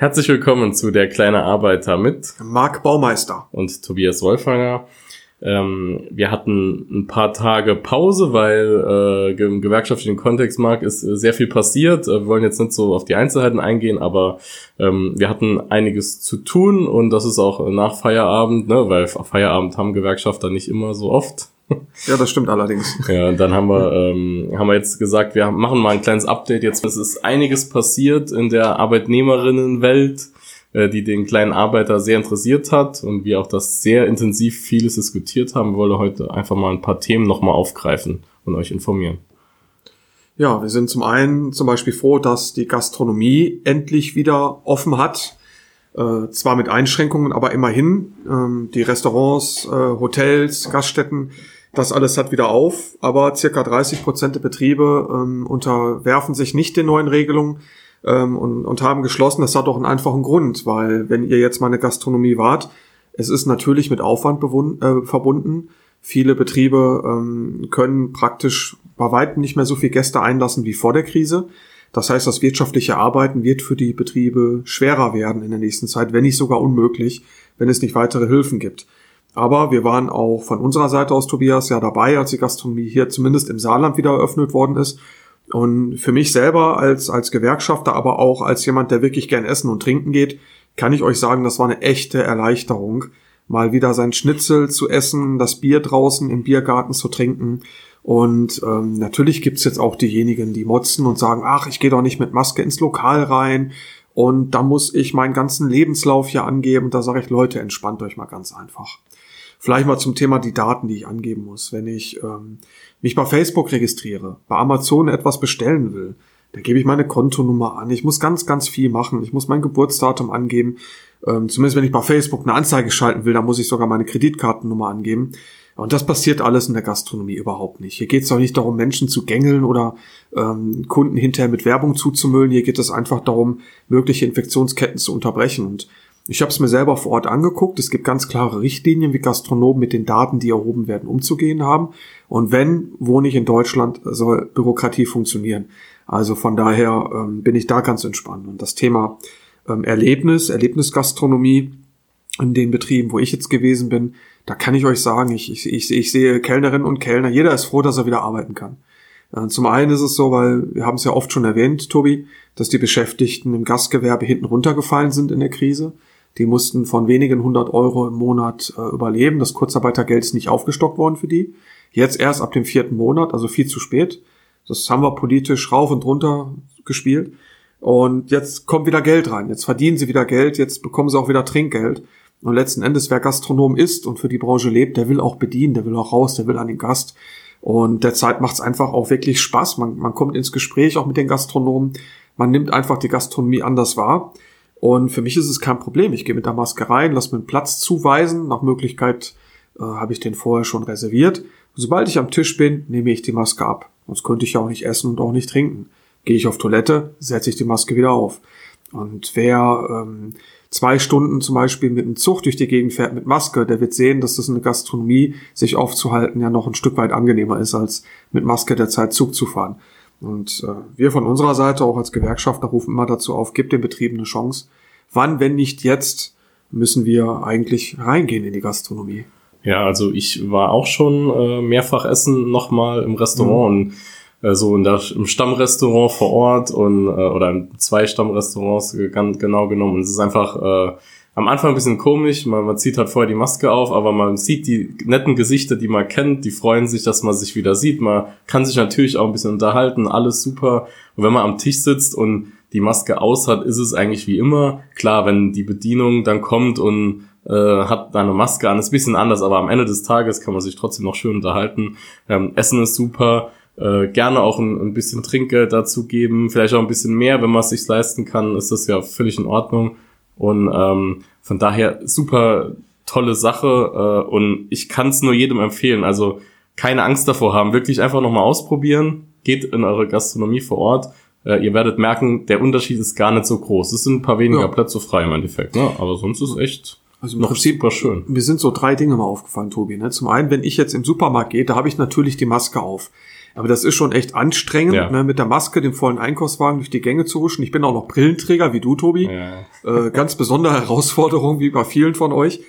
Herzlich willkommen zu der kleine Arbeiter mit Marc Baumeister und Tobias Wolfanger. Ähm, wir hatten ein paar Tage Pause, weil äh, im gewerkschaftlichen Kontext, Marc, ist äh, sehr viel passiert. Äh, wir wollen jetzt nicht so auf die Einzelheiten eingehen, aber ähm, wir hatten einiges zu tun und das ist auch nach Feierabend, ne, weil Feierabend haben Gewerkschafter nicht immer so oft. Ja, das stimmt allerdings. Ja, und dann haben wir, ähm, haben wir jetzt gesagt, wir machen mal ein kleines Update. Jetzt es ist einiges passiert in der Arbeitnehmerinnenwelt, äh, die den kleinen Arbeiter sehr interessiert hat und wir auch das sehr intensiv vieles diskutiert haben. Wir wollen heute einfach mal ein paar Themen nochmal aufgreifen und euch informieren. Ja, wir sind zum einen zum Beispiel froh, dass die Gastronomie endlich wieder offen hat. Äh, zwar mit Einschränkungen, aber immerhin. Ähm, die Restaurants, äh, Hotels, Gaststätten das alles hat wieder auf, aber circa 30 Prozent der Betriebe ähm, unterwerfen sich nicht den neuen Regelungen ähm, und, und haben geschlossen. Das hat auch einen einfachen Grund, weil wenn ihr jetzt mal eine Gastronomie wart, es ist natürlich mit Aufwand äh, verbunden. Viele Betriebe ähm, können praktisch bei weitem nicht mehr so viel Gäste einlassen wie vor der Krise. Das heißt, das wirtschaftliche Arbeiten wird für die Betriebe schwerer werden in der nächsten Zeit, wenn nicht sogar unmöglich, wenn es nicht weitere Hilfen gibt. Aber wir waren auch von unserer Seite aus, Tobias, ja dabei, als die Gastronomie hier zumindest im Saarland wieder eröffnet worden ist. Und für mich selber als, als Gewerkschafter, aber auch als jemand, der wirklich gern essen und trinken geht, kann ich euch sagen, das war eine echte Erleichterung, mal wieder sein Schnitzel zu essen, das Bier draußen im Biergarten zu trinken. Und ähm, natürlich gibt's jetzt auch diejenigen, die motzen und sagen, ach, ich gehe doch nicht mit Maske ins Lokal rein. Und da muss ich meinen ganzen Lebenslauf hier angeben. Da sage ich, Leute, entspannt euch mal ganz einfach. Vielleicht mal zum Thema die Daten, die ich angeben muss. Wenn ich ähm, mich bei Facebook registriere, bei Amazon etwas bestellen will, dann gebe ich meine Kontonummer an. Ich muss ganz, ganz viel machen. Ich muss mein Geburtsdatum angeben. Ähm, zumindest wenn ich bei Facebook eine Anzeige schalten will, dann muss ich sogar meine Kreditkartennummer angeben. Und das passiert alles in der Gastronomie überhaupt nicht. Hier geht es doch nicht darum, Menschen zu gängeln oder ähm, Kunden hinterher mit Werbung zuzumüllen. Hier geht es einfach darum, mögliche Infektionsketten zu unterbrechen. Und ich habe es mir selber vor Ort angeguckt. Es gibt ganz klare Richtlinien, wie Gastronomen mit den Daten, die erhoben werden, umzugehen haben. Und wenn, wo nicht in Deutschland, soll Bürokratie funktionieren. Also von daher ähm, bin ich da ganz entspannt. Und das Thema ähm, Erlebnis, Erlebnisgastronomie in den Betrieben, wo ich jetzt gewesen bin, da kann ich euch sagen, ich, ich, ich, ich sehe Kellnerinnen und Kellner, jeder ist froh, dass er wieder arbeiten kann. Äh, zum einen ist es so, weil wir haben es ja oft schon erwähnt, Tobi, dass die Beschäftigten im Gastgewerbe hinten runtergefallen sind in der Krise. Die mussten von wenigen hundert Euro im Monat äh, überleben. Das Kurzarbeitergeld ist nicht aufgestockt worden für die. Jetzt erst ab dem vierten Monat, also viel zu spät. Das haben wir politisch rauf und runter gespielt. Und jetzt kommt wieder Geld rein. Jetzt verdienen sie wieder Geld. Jetzt bekommen sie auch wieder Trinkgeld. Und letzten Endes, wer Gastronom ist und für die Branche lebt, der will auch bedienen, der will auch raus, der will an den Gast. Und derzeit macht es einfach auch wirklich Spaß. Man, man kommt ins Gespräch auch mit den Gastronomen. Man nimmt einfach die Gastronomie anders wahr. Und für mich ist es kein Problem. Ich gehe mit der Maske rein, lass mir einen Platz zuweisen. Nach Möglichkeit äh, habe ich den vorher schon reserviert. Sobald ich am Tisch bin, nehme ich die Maske ab. Sonst könnte ich ja auch nicht essen und auch nicht trinken. Gehe ich auf Toilette, setze ich die Maske wieder auf. Und wer ähm, zwei Stunden zum Beispiel mit einem Zug durch die Gegend fährt mit Maske, der wird sehen, dass das in der Gastronomie sich aufzuhalten ja noch ein Stück weit angenehmer ist, als mit Maske der Zeit Zug zu fahren. Und äh, wir von unserer Seite, auch als Gewerkschafter, rufen immer dazu auf, gibt den Betrieben eine Chance. Wann, wenn nicht jetzt, müssen wir eigentlich reingehen in die Gastronomie? Ja, also ich war auch schon äh, mehrfach essen nochmal im Restaurant mhm. und äh, so in der, im Stammrestaurant vor Ort und äh, oder in zwei Stammrestaurants ganz genau genommen. Und es ist einfach äh, am Anfang ein bisschen komisch, man, man zieht halt vorher die Maske auf, aber man sieht die netten Gesichter, die man kennt, die freuen sich, dass man sich wieder sieht. Man kann sich natürlich auch ein bisschen unterhalten, alles super. Und wenn man am Tisch sitzt und die Maske aus hat, ist es eigentlich wie immer. Klar, wenn die Bedienung dann kommt und äh, hat eine Maske an, ist ein bisschen anders, aber am Ende des Tages kann man sich trotzdem noch schön unterhalten. Ähm, Essen ist super. Äh, gerne auch ein, ein bisschen Trinkgeld dazu geben, vielleicht auch ein bisschen mehr, wenn man es sich leisten kann, ist das ja völlig in Ordnung. Und ähm, von daher super tolle Sache äh, und ich kann es nur jedem empfehlen. Also keine Angst davor haben, wirklich einfach nochmal ausprobieren. Geht in eure Gastronomie vor Ort. Äh, ihr werdet merken, der Unterschied ist gar nicht so groß. Es sind ein paar weniger ja. Plätze frei im Endeffekt, ne? aber sonst ist echt also im noch Prinzip, super schön. Mir sind so drei Dinge mal aufgefallen, Tobi. Ne? Zum einen, wenn ich jetzt im Supermarkt gehe, da habe ich natürlich die Maske auf. Aber das ist schon echt anstrengend, Ja. ne, mit der Maske, dem vollen Einkaufswagen durch die Gänge zu huschen. Ich bin auch noch Brillenträger, wie du, Tobi. Ja. Äh, ganz besondere Herausforderung, wie bei vielen von euch.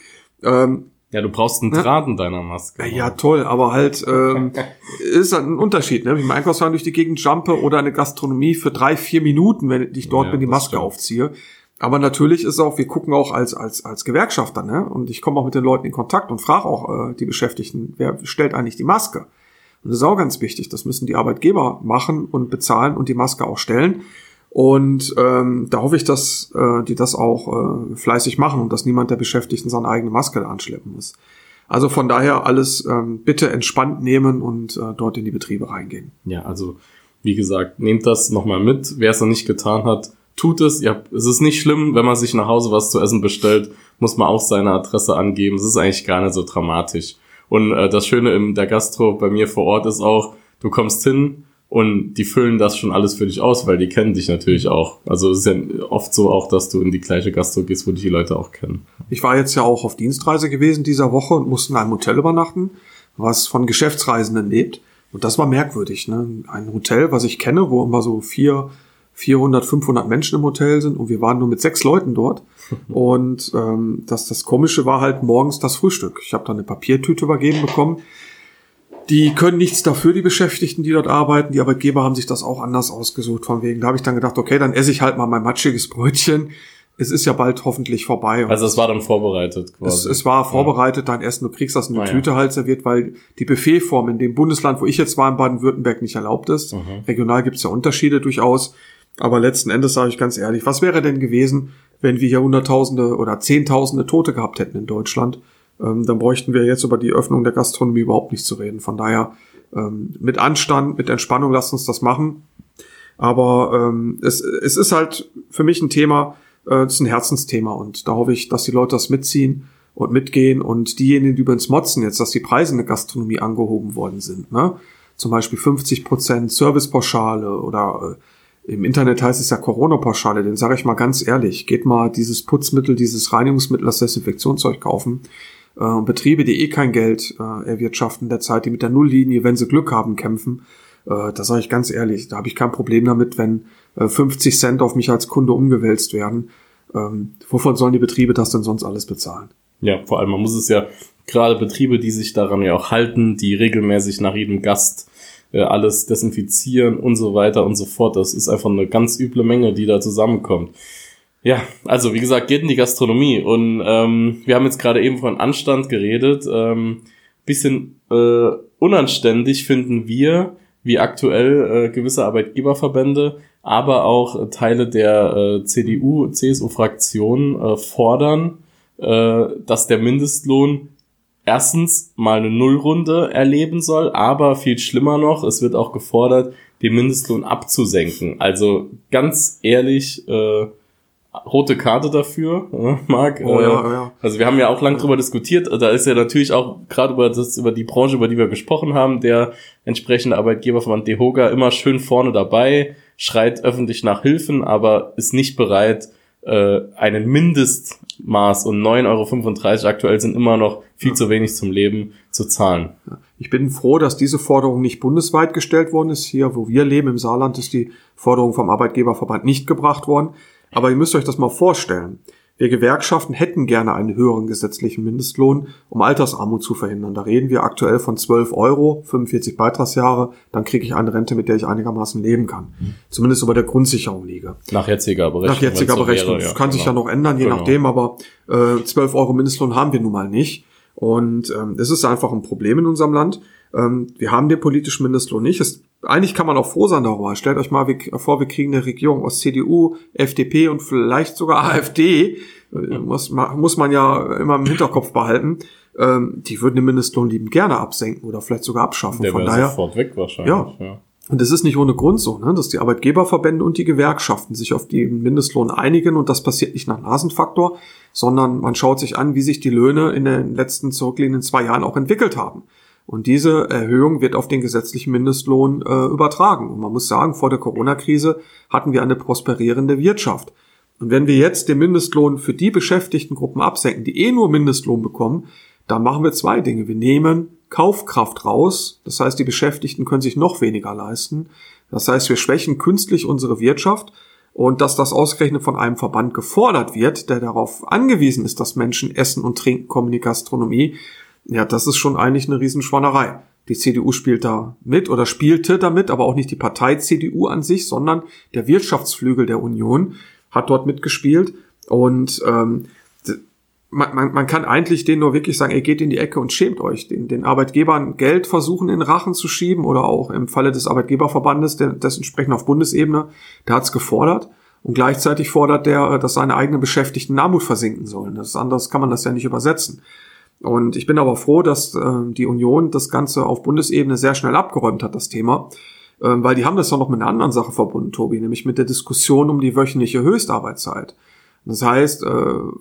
Ähm, ja, du brauchst einen Draht in deiner Maske. ja, toll, aber halt ähm, ist ein Unterschied, ne? Wie ich im Einkaufswagen durch die Gegend jumpe oder eine Gastronomie für drei, vier Minuten, wenn ich dort Ja, bin, die Maske stimmt. aufziehe. Aber natürlich ist auch, wir gucken auch als, als, als Gewerkschafter, ne? Und ich komme auch mit den Leuten in Kontakt und frage auch äh, die Beschäftigten, wer stellt eigentlich die Maske? Und das ist auch ganz wichtig. Das müssen die Arbeitgeber machen und bezahlen und die Maske auch stellen. Und ähm, da hoffe ich, dass äh, die das auch äh, fleißig machen und dass niemand der Beschäftigten seine eigene Maske anschleppen muss. Also von daher alles ähm, bitte entspannt nehmen und äh, dort in die Betriebe reingehen. Ja, also wie gesagt, nehmt das nochmal mit. Wer es noch nicht getan hat, tut es. Habt, es ist nicht schlimm, wenn man sich nach Hause was zu essen bestellt, muss man auch seine Adresse angeben. Es ist eigentlich gar nicht so dramatisch. Und äh, das Schöne in der Gastro bei mir vor Ort ist auch, du kommst hin und die füllen das schon alles für dich aus, weil die kennen dich natürlich auch. Also es ist ja oft so auch, dass du in die gleiche Gastro gehst, wo dich die Leute auch kennen. Ich war jetzt ja auch auf Dienstreise gewesen dieser Woche und musste in einem Hotel übernachten, was von Geschäftsreisenden lebt. Und das war merkwürdig. Ne? Ein Hotel, was ich kenne, wo immer so vier, 400, 500 Menschen im Hotel sind und wir waren nur mit sechs Leuten dort. Und ähm, das, das Komische war halt morgens das Frühstück. Ich habe da eine Papiertüte übergeben bekommen. Die können nichts dafür, die Beschäftigten, die dort arbeiten. Die Arbeitgeber haben sich das auch anders ausgesucht. Von wegen, da habe ich dann gedacht, okay, dann esse ich halt mal mein matschiges Brötchen. Es ist ja bald hoffentlich vorbei. Also es war dann vorbereitet es, quasi. es war vorbereitet, dein Essen, du kriegst das in eine Ah, ja. Tüte halt serviert, weil die Buffetform in dem Bundesland, wo ich jetzt war, in Baden-Württemberg nicht erlaubt ist. Mhm. Regional gibt's ja Unterschiede durchaus. Aber letzten Endes sage ich ganz ehrlich, was wäre denn gewesen, wenn wir hier Hunderttausende oder Zehntausende Tote gehabt hätten in Deutschland? Ähm, dann bräuchten wir jetzt über die Öffnung der Gastronomie überhaupt nicht zu reden. Von daher ähm, mit Anstand, mit Entspannung, lasst uns das machen. Aber ähm, es, es ist halt für mich ein Thema, äh, es ist ein Herzensthema und da hoffe ich, dass die Leute das mitziehen und mitgehen und diejenigen, die übrigens motzen jetzt, dass die Preise in der Gastronomie angehoben worden sind, ne? Zum Beispiel 50 Prozent Servicepauschale oder äh, im Internet heißt es ja Corona-Pauschale, den sage ich mal ganz ehrlich, geht mal dieses Putzmittel, dieses Reinigungsmittel, das Desinfektionszeug kaufen. Äh, Betriebe, die eh kein Geld äh, erwirtschaften derzeit, die mit der Nulllinie, wenn sie Glück haben, kämpfen, äh, da sage ich ganz ehrlich, da habe ich kein Problem damit, wenn äh, 50 Cent auf mich als Kunde umgewälzt werden. Ähm, wovon sollen die Betriebe das denn sonst alles bezahlen? Ja, vor allem, man muss es ja, gerade Betriebe, die sich daran ja auch halten, die regelmäßig nach jedem Gast äh, alles desinfizieren und so weiter und so fort. Das ist einfach eine ganz üble Menge, die da zusammenkommt. Ja, also wie gesagt, geht in die Gastronomie und ähm, wir haben jetzt gerade eben von Anstand geredet. Ähm, bisschen äh, unanständig finden wir, wie aktuell äh, gewisse Arbeitgeberverbände, aber auch äh, Teile der äh, CDU, CSU-Fraktion äh, fordern, äh, dass der Mindestlohn erstens mal eine Nullrunde erleben soll, aber viel schlimmer noch, es wird auch gefordert, den Mindestlohn abzusenken. Also ganz ehrlich, äh, rote Karte dafür, äh, Marc. Oh äh, ja, ja. Also wir haben ja auch lang drüber diskutiert. Da ist ja natürlich auch gerade über das über die Branche, über die wir gesprochen haben, der entsprechende Arbeitgeberverband DEHOGA immer schön vorne dabei, schreit öffentlich nach Hilfen, aber ist nicht bereit, äh, einen Mindestmaß und 9,35 Euro aktuell sind immer noch viel zu wenig zum Leben zu zahlen. Ich bin froh, dass diese Forderung nicht bundesweit gestellt worden ist. Hier, wo wir leben, im Saarland, ist die Forderung vom Arbeitgeberverband nicht gebracht worden. Aber ihr müsst euch das mal vorstellen. Wir Gewerkschaften hätten gerne einen höheren gesetzlichen Mindestlohn, um Altersarmut zu verhindern. Da reden wir aktuell von 12 Euro, 45 Beitragsjahre. Dann kriege ich eine Rente, mit der ich einigermaßen leben kann. Zumindest über der Grundsicherung liege. Nach jetziger Berechnung. Nach jetziger so Berechnung. wäre, das kann sich ja genau. noch ändern, je Genau. nachdem, aber äh, 12 Euro Mindestlohn haben wir nun mal nicht. Und ähm, es ist einfach ein Problem in unserem Land. Ähm, wir haben den politischen Mindestlohn nicht. Es, eigentlich kann man auch froh sein darüber. Stellt euch mal vor, wir kriegen eine Regierung aus CDU, FDP und vielleicht sogar AfD. Äh, muss, muss man ja immer im Hinterkopf behalten. Ähm, die würden den Mindestlohn liebend gerne absenken oder vielleicht sogar abschaffen. Der Von daher, sofort weg wahrscheinlich. Ja. ja. und es ist nicht ohne Grund so, ne, dass die Arbeitgeberverbände und die Gewerkschaften sich auf den Mindestlohn einigen und das passiert nicht nach Nasenfaktor, sondern man schaut sich an, wie sich die Löhne in den letzten zurückliegenden zwei Jahren auch entwickelt haben. Und diese Erhöhung wird auf den gesetzlichen Mindestlohn äh, übertragen. Und man muss sagen, vor der Corona-Krise hatten wir eine prosperierende Wirtschaft. Und wenn wir jetzt den Mindestlohn für die Beschäftigtengruppen absenken, die eh nur Mindestlohn bekommen, dann machen wir zwei Dinge. Wir nehmen Kaufkraft raus. Das heißt, die Beschäftigten können sich noch weniger leisten. Das heißt, wir schwächen künstlich unsere Wirtschaft und dass das ausgerechnet von einem Verband gefordert wird, der darauf angewiesen ist, dass Menschen essen und trinken kommen in die Gastronomie, ja, das ist schon eigentlich eine Riesenschweinerei. Die CDU spielt da mit oder spielte damit, aber auch nicht die Partei CDU an sich, sondern der Wirtschaftsflügel der Union hat dort mitgespielt. Und ähm, man, man, man kann eigentlich denen nur wirklich sagen, ihr geht in die Ecke und schämt euch, den, den Arbeitgebern Geld versuchen in Rachen zu schieben oder auch im Falle des Arbeitgeberverbandes, der, das entsprechend auf Bundesebene, der hat es gefordert und gleichzeitig fordert der, dass seine eigenen Beschäftigten in Armut versinken sollen. Das anders kann man das ja nicht übersetzen. Und ich bin aber froh, dass äh, die Union das Ganze auf Bundesebene sehr schnell abgeräumt hat, das Thema. Äh, weil die haben das ja noch mit einer anderen Sache verbunden, Tobi, nämlich mit der Diskussion um die wöchentliche Höchstarbeitszeit. Das heißt, äh,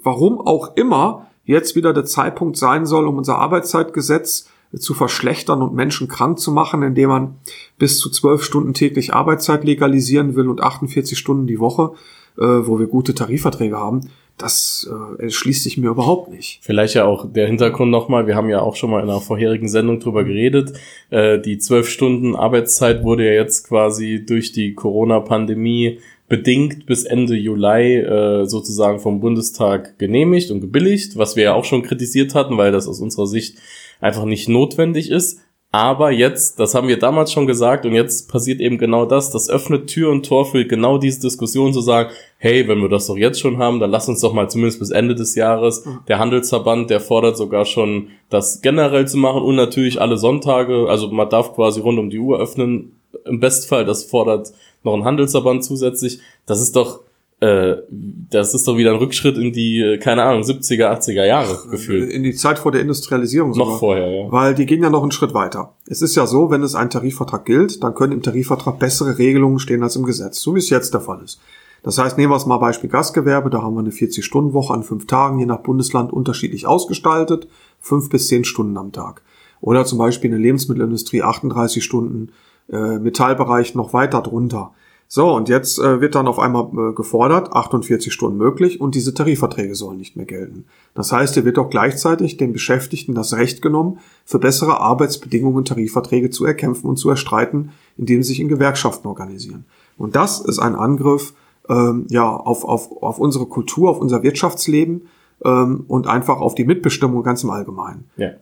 warum auch immer jetzt wieder der Zeitpunkt sein soll, um unser Arbeitszeitgesetz zu verschlechtern und Menschen krank zu machen, indem man bis zu zwölf Stunden täglich Arbeitszeit legalisieren will und 48 Stunden die Woche, äh, wo wir gute Tarifverträge haben, das äh, schließt sich mir überhaupt nicht. Vielleicht ja auch der Hintergrund nochmal, wir haben ja auch schon mal in einer vorherigen Sendung drüber geredet, äh, die zwölf Stunden Arbeitszeit wurde ja jetzt quasi durch die Corona-Pandemie bedingt bis Ende Juli äh, sozusagen vom Bundestag genehmigt und gebilligt, was wir ja auch schon kritisiert hatten, weil das aus unserer Sicht einfach nicht notwendig ist. Aber jetzt, das haben wir damals schon gesagt und jetzt passiert eben genau das, das öffnet Tür und Tor für genau diese Diskussion zu sagen, hey, wenn wir das doch jetzt schon haben, dann lass uns doch mal zumindest bis Ende des Jahres. Mhm. Der Handelsverband, der fordert sogar schon, das generell zu machen und natürlich alle Sonntage, also man darf quasi rund um die Uhr öffnen. Im Bestfall, das fordert noch ein Handelsverband zusätzlich. Das ist doch äh, das ist doch wieder ein Rückschritt in die, äh, keine Ahnung, 70er, 80er Jahre gefühlt. In die Zeit vor der Industrialisierung sogar. Noch vorher, ja. Weil die gehen ja noch einen Schritt weiter. Es ist ja so, wenn es ein Tarifvertrag gilt, dann können im Tarifvertrag bessere Regelungen stehen als im Gesetz, so wie es jetzt der Fall ist. Das heißt, nehmen wir es mal Beispiel Gastgewerbe, da haben wir eine 40-Stunden-Woche an fünf Tagen, je nach Bundesland unterschiedlich ausgestaltet, fünf bis zehn Stunden am Tag. Oder zum Beispiel eine Lebensmittelindustrie 38 Stunden, äh, Metallbereich noch weiter drunter. So, und jetzt äh, wird dann auf einmal äh, gefordert, 48 Stunden möglich und diese Tarifverträge sollen nicht mehr gelten. Das heißt, hier wird auch gleichzeitig den Beschäftigten das Recht genommen, für bessere Arbeitsbedingungen Tarifverträge zu erkämpfen und zu erstreiten, indem sie sich in Gewerkschaften organisieren. Und das ist ein Angriff ähm, ja, auf, auf, auf unsere Kultur, auf unser Wirtschaftsleben ähm, und einfach auf die Mitbestimmung ganz im Allgemeinen. Ja.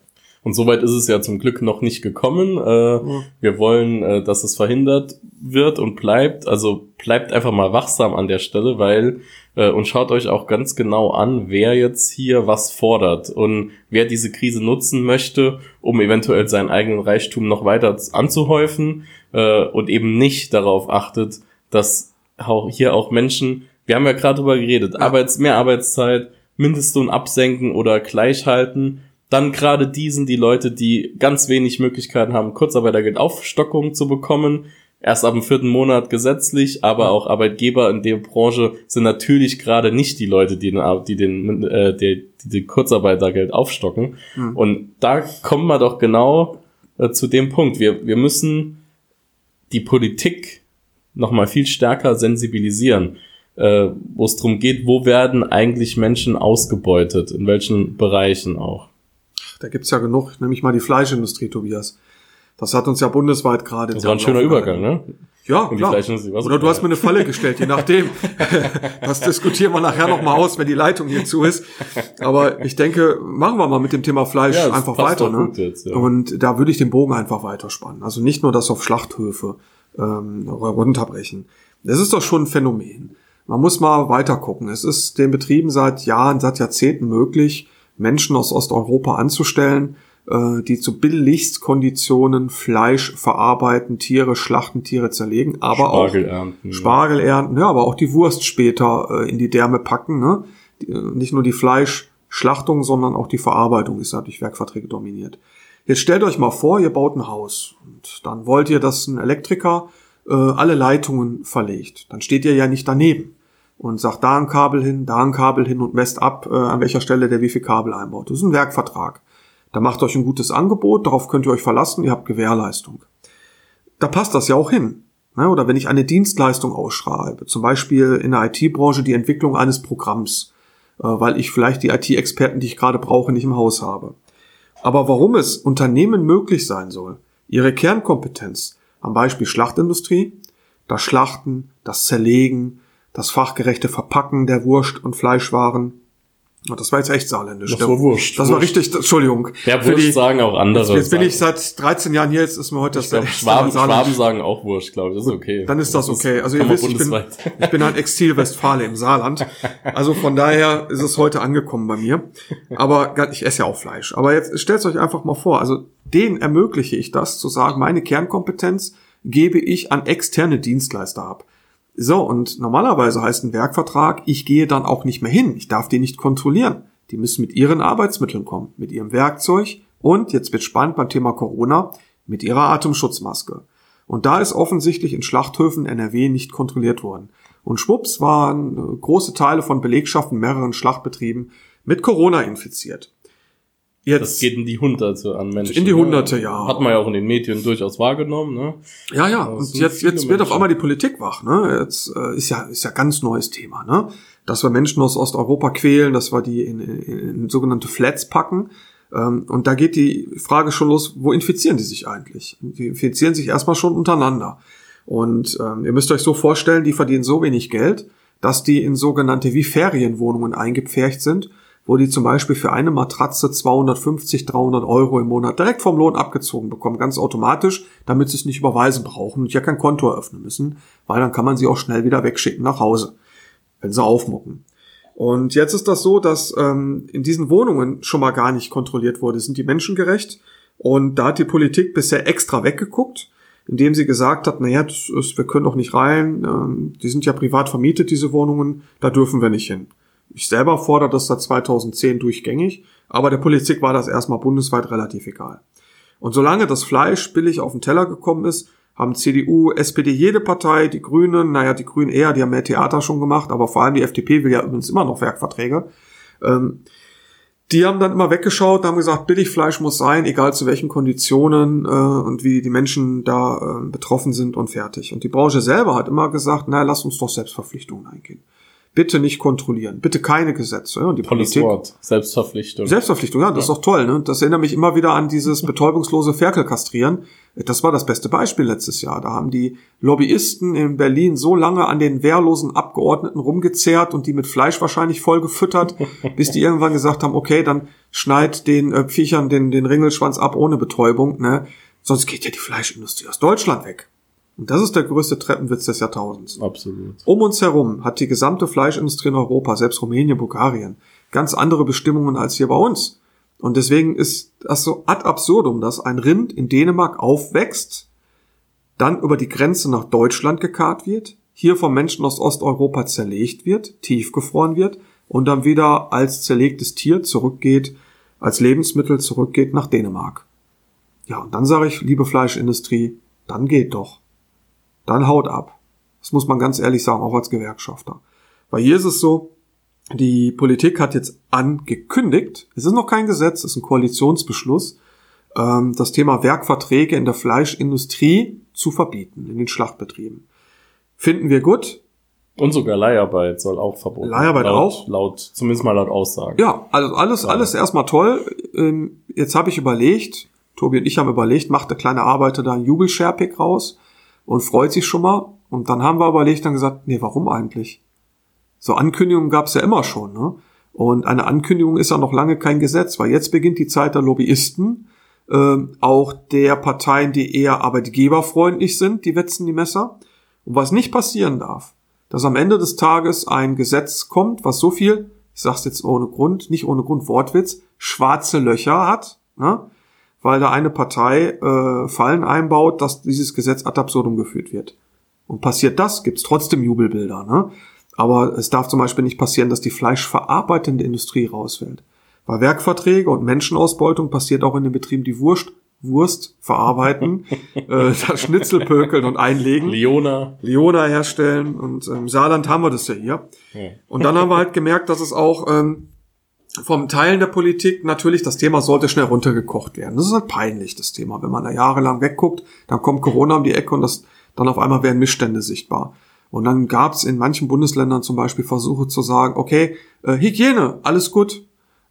Und soweit ist es ja zum Glück noch nicht gekommen. Äh, ja. Wir wollen, äh, dass es verhindert wird und bleibt. Also bleibt einfach mal wachsam an der Stelle, weil äh, und schaut euch auch ganz genau an, wer jetzt hier was fordert und wer diese Krise nutzen möchte, um eventuell seinen eigenen Reichtum noch weiter anzuhäufen äh, und eben nicht darauf achtet, dass auch hier auch Menschen, wir haben ja gerade drüber geredet. Arbeits, mehr Arbeitszeit, Mindestlohn absenken oder gleich halten dann gerade diesen die Leute, die ganz wenig Möglichkeiten haben, Kurzarbeitergeld Aufstockung zu bekommen. Erst ab dem vierten Monat gesetzlich, aber auch Arbeitgeber in der Branche sind natürlich gerade nicht die Leute, die den, die den, äh, die, die den Kurzarbeitergeld aufstocken. Mhm. Und da kommen wir doch genau äh, zu dem Punkt. Wir, wir müssen die Politik nochmal viel stärker sensibilisieren, äh, wo es darum geht, wo werden eigentlich Menschen ausgebeutet, in welchen Bereichen auch. Da gibt's ja genug, nämlich mal die Fleischindustrie, Tobias. Das hat uns ja bundesweit gerade. Das war ein schöner Übergang, ne? Ja, klar. Oder du hast mir eine Falle gestellt, je nachdem. das diskutieren wir nachher nochmal aus, wenn die Leitung hier zu ist. Aber ich denke, machen wir mal mit dem Thema Fleisch ja, einfach weiter. Ne? Jetzt, ja. Und da würde ich den Bogen einfach weiterspannen. Also nicht nur das auf Schlachthöfe ähm, runterbrechen. Das ist doch schon ein Phänomen. Man muss mal weiter gucken. Es ist den Betrieben seit Jahren, seit Jahrzehnten möglich, Menschen aus Osteuropa anzustellen, äh, die zu Billigstkonditionen Fleisch verarbeiten, Tiere schlachten, Tiere zerlegen, aber Spargel auch ernten, Spargel ernten, ja, aber auch die Wurst später äh, in die Därme packen. Ne? Die, äh, nicht nur die Fleischschlachtung, sondern auch die Verarbeitung ist durch Werkverträge dominiert. Jetzt stellt euch mal vor, ihr baut ein Haus und dann wollt ihr, dass ein Elektriker äh, alle Leitungen verlegt. Dann steht ihr ja nicht daneben und sagt da ein Kabel hin, da ein Kabel hin und messt ab, äh, an welcher Stelle der wie viel Kabel einbaut. Das ist ein Werkvertrag. Da macht euch ein gutes Angebot, darauf könnt ihr euch verlassen, ihr habt Gewährleistung. Da passt das ja auch hin. Ne? Oder wenn ich eine Dienstleistung ausschreibe, zum Beispiel in der IT-Branche die Entwicklung eines Programms, äh, weil ich vielleicht die IT-Experten, die ich gerade brauche, nicht im Haus habe. Aber warum es Unternehmen möglich sein soll, ihre Kernkompetenz, am Beispiel Schlachtindustrie, das Schlachten, das Zerlegen, das fachgerechte Verpacken der Wurst- und Fleischwaren, das war jetzt echt saarländisch. Das war Wurscht. Das war richtig, Entschuldigung. Ja, Wurscht die, sagen auch andere. Jetzt, jetzt bin ich seit 13 Jahren hier, jetzt ist mir heute ich das glaub, Schwaben, Schwaben sagen auch Wurscht, glaube ich. Das ist okay. Dann ist das, das okay. Also ihr wisst, ich bin, ich bin ein Exil-Westfale im Saarland. Also von daher ist es heute angekommen bei mir. Aber ich esse ja auch Fleisch. Aber jetzt stellt euch einfach mal vor, also denen ermögliche ich das, zu sagen, meine Kernkompetenz gebe ich an externe Dienstleister ab. So, und normalerweise heißt ein Werkvertrag, ich gehe dann auch nicht mehr hin. Ich darf die nicht kontrollieren. Die müssen mit ihren Arbeitsmitteln kommen, mit ihrem Werkzeug und, jetzt wird spannend beim Thema Corona, mit ihrer Atemschutzmaske. Und da ist offensichtlich in Schlachthöfen NRW nicht kontrolliert worden. Und schwupps waren äh, große Teile von Belegschaften mehreren Schlachtbetrieben mit Corona infiziert. Jetzt, das geht in die Hunderte an Menschen. In die Hunderte, ja. Hat man ja auch in den Medien durchaus wahrgenommen, ne? Ja, ja. Und jetzt, jetzt wird auf einmal die Politik wach, ne? Jetzt äh, ist ja ist ja ganz neues Thema, ne? Dass wir Menschen aus Osteuropa quälen, dass wir die in, in, in sogenannte Flats packen. Ähm, und da geht die Frage schon los, wo infizieren die sich eigentlich? Die infizieren sich erstmal schon untereinander. Und ähm, ihr müsst euch so vorstellen, die verdienen so wenig Geld, dass die in sogenannte wie Ferienwohnungen eingepfercht sind wo die zum Beispiel für eine Matratze 250, 300 Euro im Monat direkt vom Lohn abgezogen bekommen, ganz automatisch, damit sie es nicht überweisen brauchen und ja kein Konto eröffnen müssen, weil dann kann man sie auch schnell wieder wegschicken nach Hause, wenn sie aufmucken. Und jetzt ist das so, dass ähm, in diesen Wohnungen schon mal gar nicht kontrolliert wurde, sind die Menschen gerecht und da hat die Politik bisher extra weggeguckt, indem sie gesagt hat, naja, das ist, wir können doch nicht rein, ähm, die sind ja privat vermietet, diese Wohnungen, da dürfen wir nicht hin. Ich selber fordere das seit 2010 durchgängig, aber der Politik war das erstmal bundesweit relativ egal. Und solange das Fleisch billig auf den Teller gekommen ist, haben CDU, SPD, jede Partei, die Grünen, naja, die Grünen eher, die haben mehr Theater schon gemacht, aber vor allem die FDP will ja übrigens immer noch Werkverträge. Ähm, die haben dann immer weggeschaut, haben gesagt, Billigfleisch muss sein, egal zu welchen Konditionen äh, und wie die Menschen da äh, betroffen sind und fertig. Und die Branche selber hat immer gesagt, naja, lass uns doch Selbstverpflichtungen eingehen bitte nicht kontrollieren, bitte keine Gesetze. Und die Tolles Politik, Wort, Selbstverpflichtung. Selbstverpflichtung, ja, das ja. ist doch toll. Ne? Das erinnert mich immer wieder an dieses betäubungslose Ferkelkastrieren. Das war das beste Beispiel letztes Jahr. Da haben die Lobbyisten in Berlin so lange an den wehrlosen Abgeordneten rumgezerrt und die mit Fleisch wahrscheinlich voll gefüttert, bis die irgendwann gesagt haben, okay, dann schneid den äh, Viechern den, den Ringelschwanz ab ohne Betäubung. Ne? Sonst geht ja die Fleischindustrie aus Deutschland weg. Und das ist der größte Treppenwitz des Jahrtausends. Absolut. Um uns herum hat die gesamte Fleischindustrie in Europa, selbst Rumänien, Bulgarien, ganz andere Bestimmungen als hier bei uns. Und deswegen ist das so ad absurdum, dass ein Rind in Dänemark aufwächst, dann über die Grenze nach Deutschland gekarrt wird, hier vom Menschen aus Osteuropa zerlegt wird, tiefgefroren wird und dann wieder als zerlegtes Tier zurückgeht, als Lebensmittel zurückgeht nach Dänemark. Ja, und dann sage ich, liebe Fleischindustrie, dann geht doch dann haut ab. Das muss man ganz ehrlich sagen, auch als Gewerkschafter. Weil hier ist es so, die Politik hat jetzt angekündigt, es ist noch kein Gesetz, es ist ein Koalitionsbeschluss, ähm, das Thema Werkverträge in der Fleischindustrie zu verbieten, in den Schlachtbetrieben. Finden wir gut. Und sogar Leiharbeit soll auch verboten Leiharbeit laut, auch? Laut, zumindest mal laut Aussagen. Ja, also alles, alles erstmal toll. Ähm, jetzt habe ich überlegt, Tobi und ich haben überlegt, macht der kleine Arbeiter da einen Jubelscherpick raus und freut sich schon mal. Und dann haben wir überlegt dann gesagt, nee, warum eigentlich? So Ankündigungen gab es ja immer schon. Ne? Und eine Ankündigung ist ja noch lange kein Gesetz, weil jetzt beginnt die Zeit der Lobbyisten, äh, auch der Parteien, die eher arbeitgeberfreundlich sind, die wetzen die Messer. Und was nicht passieren darf, dass am Ende des Tages ein Gesetz kommt, was so viel, ich sag's jetzt ohne Grund, nicht ohne Grund Wortwitz, schwarze Löcher hat, ne? Weil da eine Partei äh, Fallen einbaut, dass dieses Gesetz ad absurdum geführt wird. Und passiert das, gibt's trotzdem Jubelbilder. Ne? Aber es darf zum Beispiel nicht passieren, dass die fleischverarbeitende Industrie rausfällt. Bei Werkverträge und Menschenausbeutung passiert auch in den Betrieben die Wurst, Wurst verarbeiten, äh, das Schnitzel pökeln und einlegen. Leona. Leona herstellen. Und im Saarland haben wir das ja hier. Ja. Und dann haben wir halt gemerkt, dass es auch ähm, vom Teilen der Politik natürlich, das Thema sollte schnell runtergekocht werden. Das ist halt peinlich, das Thema. Wenn man da jahrelang wegguckt, dann kommt Corona um die Ecke und das, dann auf einmal werden Missstände sichtbar. Und dann gab es in manchen Bundesländern zum Beispiel Versuche zu sagen, okay, äh, Hygiene, alles gut,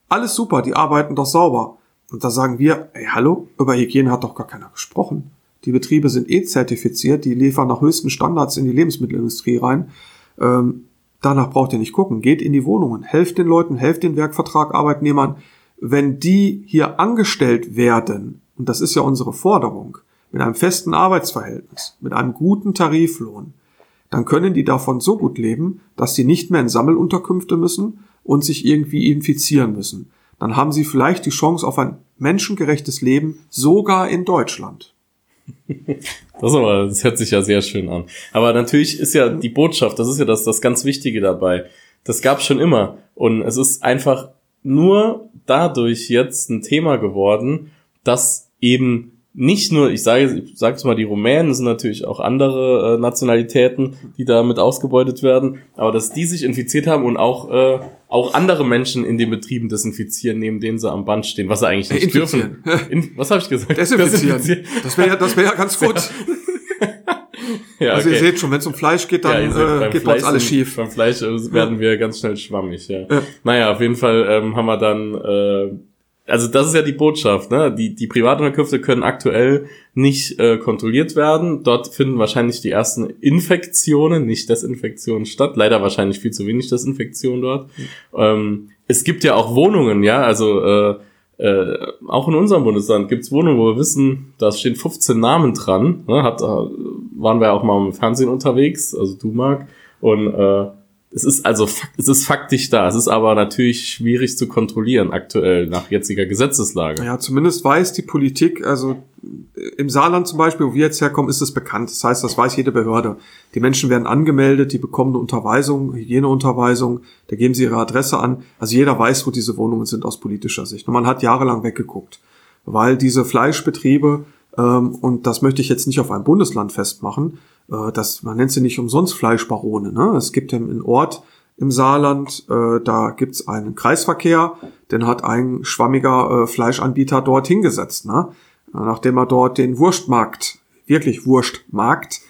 alles super, die arbeiten doch sauber. Und da sagen wir, ey, hallo, über Hygiene hat doch gar keiner gesprochen. Die Betriebe sind eh zertifiziert, die liefern nach höchsten Standards in die Lebensmittelindustrie rein. Ähm, danach braucht ihr nicht gucken. Geht in die Wohnungen, helft den Leuten, helft den Werkvertragarbeitnehmern. Wenn die hier angestellt werden, und das ist ja unsere Forderung, mit einem festen Arbeitsverhältnis, mit einem guten Tariflohn, dann können die davon so gut leben, dass sie nicht mehr in Sammelunterkünfte müssen und sich irgendwie infizieren müssen. Dann haben sie vielleicht die Chance auf ein menschengerechtes Leben, sogar in Deutschland. Das, aber, das hört sich ja sehr schön an. Aber natürlich ist ja die Botschaft, das ist ja das, das ganz Wichtige dabei. Das gab schon immer. Und es ist einfach nur dadurch jetzt ein Thema geworden, dass eben nicht nur, ich sage, ich sage es mal, die Rumänen sind natürlich auch andere äh, Nationalitäten, die damit ausgebeutet werden, aber dass die sich infiziert haben und auch äh, auch andere Menschen in den Betrieben desinfizieren, neben denen sie am Band stehen, was sie eigentlich nicht Infizieren. dürfen. In, was habe ich gesagt? Desinfizieren. Das wäre ja, das wäre ja ganz gut. Ja, Also ihr okay. seht schon, wenn es um Fleisch geht, Ja, dann ihr seht, äh, geht bei uns alles schief. Beim Fleisch äh, werden wir ganz schnell schwammig, ja. Ja. Naja, auf jeden Fall ähm, haben wir dann, äh, also das ist ja die Botschaft, ne? Die, die Privatunterkünfte können aktuell nicht äh, kontrolliert werden. Dort finden wahrscheinlich die ersten Infektionen, nicht Desinfektionen statt. Leider wahrscheinlich viel zu wenig Desinfektion dort. Ähm, es gibt ja auch Wohnungen, ja, also äh, äh, auch in unserem Bundesland gibt's Wohnungen, wo wir wissen, da stehen 15 Namen dran. Ne? Hat, äh, waren wir auch mal im Fernsehen unterwegs, also du Marc. Und äh, es ist also es ist faktisch da. Es ist aber natürlich schwierig zu kontrollieren aktuell nach jetziger Gesetzeslage. Ja, zumindest weiß die Politik, also äh, im Saarland zum Beispiel, wo wir jetzt herkommen, ist es bekannt. Das heißt, das weiß jede Behörde. Die Menschen werden angemeldet, die bekommen eine Unterweisung, Hygieneunterweisung, da geben sie ihre Adresse an. Also jeder weiß, wo diese Wohnungen sind aus politischer Sicht. Und man hat jahrelang weggeguckt, weil diese Fleischbetriebe, ähm, und das möchte ich jetzt nicht auf ein Bundesland festmachen, äh, das, man nennt sie nicht umsonst Fleischbarone. Ne? Es gibt einen Ort im Saarland, äh, da gibt's einen Kreisverkehr, den hat ein schwammiger äh, Fleischanbieter dort hingesetzt, ne? nachdem er dort den Wurstmarkt, wirklich Wurstmarkt,